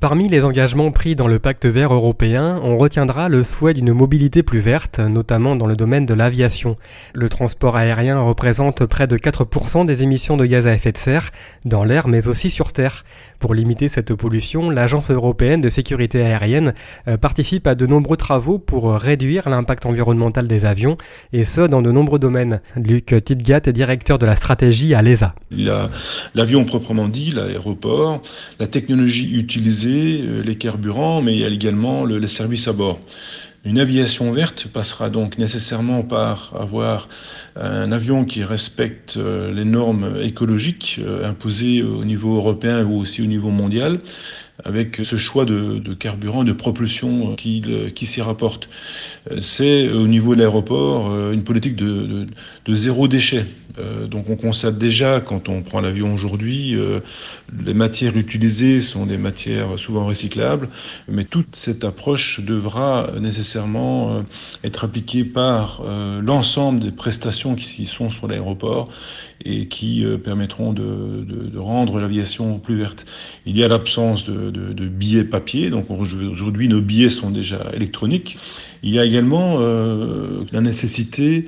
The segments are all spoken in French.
Parmi les engagements pris dans le pacte vert européen, on retiendra le souhait d'une mobilité plus verte, notamment dans le domaine de l'aviation. Le transport aérien représente près de 4% des émissions de gaz à effet de serre, dans l'air mais aussi sur Terre. Pour limiter cette pollution, l'Agence européenne de sécurité aérienne euh, participe à de nombreux travaux pour réduire l'impact environnemental des avions, et ce dans de nombreux domaines. Luc Tidgat est directeur de la stratégie à l'ESA. L'avion proprement dit, l'aéroport, la technologie utilisée euh, les carburants, mais il y a également le, les services à bord. Une aviation verte passera donc nécessairement par avoir un avion qui respecte euh, les normes écologiques euh, imposées au niveau européen ou aussi au niveau mondial, avec ce choix de, carburant, de propulsion qui, qui s'y rapporte. C'est au niveau de l'aéroport une politique de, de, zéro déchet. Euh, donc on constate déjà quand on prend l'avion aujourd'hui, euh, les matières utilisées sont des matières souvent recyclables, mais toute cette approche devra nécessairement euh, être appliquée par l'ensemble des prestations qui sont sur l'aéroport et qui permettront de, de rendre l'aviation plus verte. Il y a l'absence de, de, billets papier, donc aujourd'hui nos billets sont déjà électroniques. Il y a également la nécessité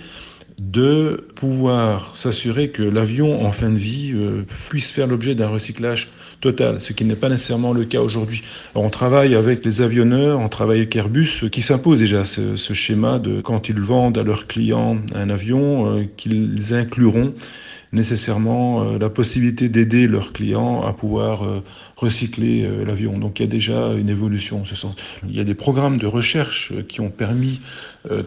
de pouvoir s'assurer que l'avion en fin de vie euh, puisse faire l'objet d'un recyclage total, ce qui n'est pas nécessairement le cas aujourd'hui. On travaille avec les avionneurs, on travaille avec Airbus, qui s'impose déjà ce, schéma de quand ils vendent à leurs clients un avion, euh, qu'ils incluront nécessairement euh, la possibilité d'aider leurs clients à pouvoir euh, recycler euh, l'avion. Donc il y a déjà une évolution en ce sens. Il y a des programmes de recherche qui ont permis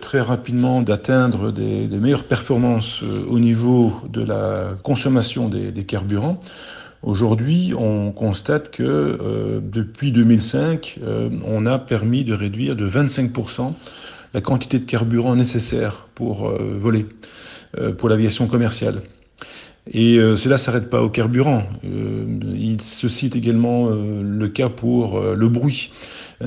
très rapidement d'atteindre des, meilleures performances au niveau de la consommation des, carburants. Aujourd'hui, on constate que euh, depuis 2005, euh, on a permis de réduire de 25% la quantité de carburant nécessaire pour voler, pour l'aviation commerciale. Et euh, cela ne s'arrête pas au carburant. Euh, il se cite également euh, le cas pour le bruit.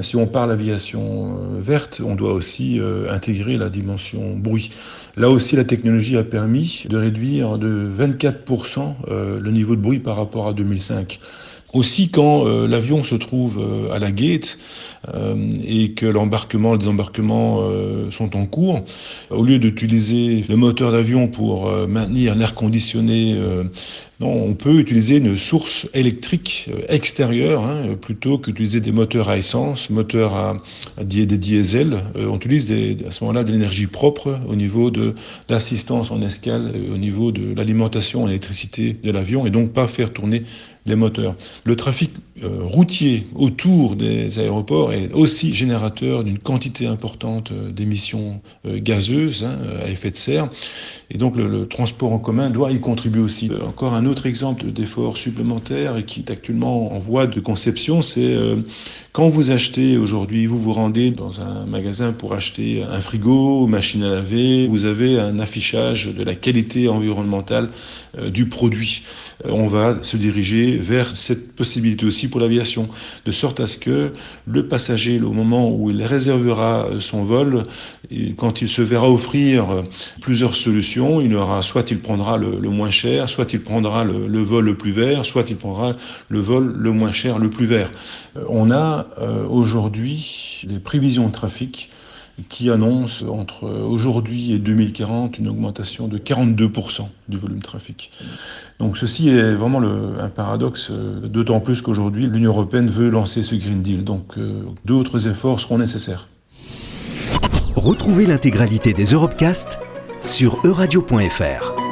Si on parle aviation verte, on doit aussi intégrer la dimension bruit. Là aussi, la technologie a permis de réduire de 24% le niveau de bruit par rapport à 2005. Aussi, quand euh, l'avion se trouve euh, à la gate euh, et que l'embarquement, le désembarquement sont en cours, au lieu d'utiliser le moteur d'avion pour maintenir l'air conditionné, non, on peut utiliser une source électrique extérieure hein, plutôt qu'utiliser des moteurs à essence, moteurs à, des diesels. on utilise à ce moment-là de l'énergie propre au niveau de l'assistance en escale, au niveau de l'alimentation en électricité de l'avion et donc pas faire tourner les moteurs. Le trafic euh, routier autour des aéroports est aussi générateur d'une quantité importante euh, d'émissions euh, gazeuses hein, à effet de serre. Et donc le, transport en commun doit y contribuer aussi. Encore un autre exemple d'effort supplémentaire et qui est actuellement en voie de conception, c'est quand vous achetez aujourd'hui, vous vous rendez dans un magasin pour acheter un frigo, machine à laver, vous avez un affichage de la qualité environnementale du produit. On va se diriger vers cette possibilité aussi pour l'aviation, de sorte à ce que le passager, au moment où il réservera son vol, quand il se verra offrir plusieurs solutions, il aura soit il prendra le, moins cher, soit il prendra le, vol le plus vert, soit il prendra le vol le moins cher, le plus vert. Euh, on a euh, aujourd'hui les prévisions de trafic qui annonce entre aujourd'hui et 2040 une augmentation de 42% du volume trafic. Donc ceci est vraiment un paradoxe, euh, d'autant plus qu'aujourd'hui l'Union européenne veut lancer ce Green Deal. Donc euh, d'autres efforts seront nécessaires. Retrouvez l'intégralité des Europecast sur euradio.fr.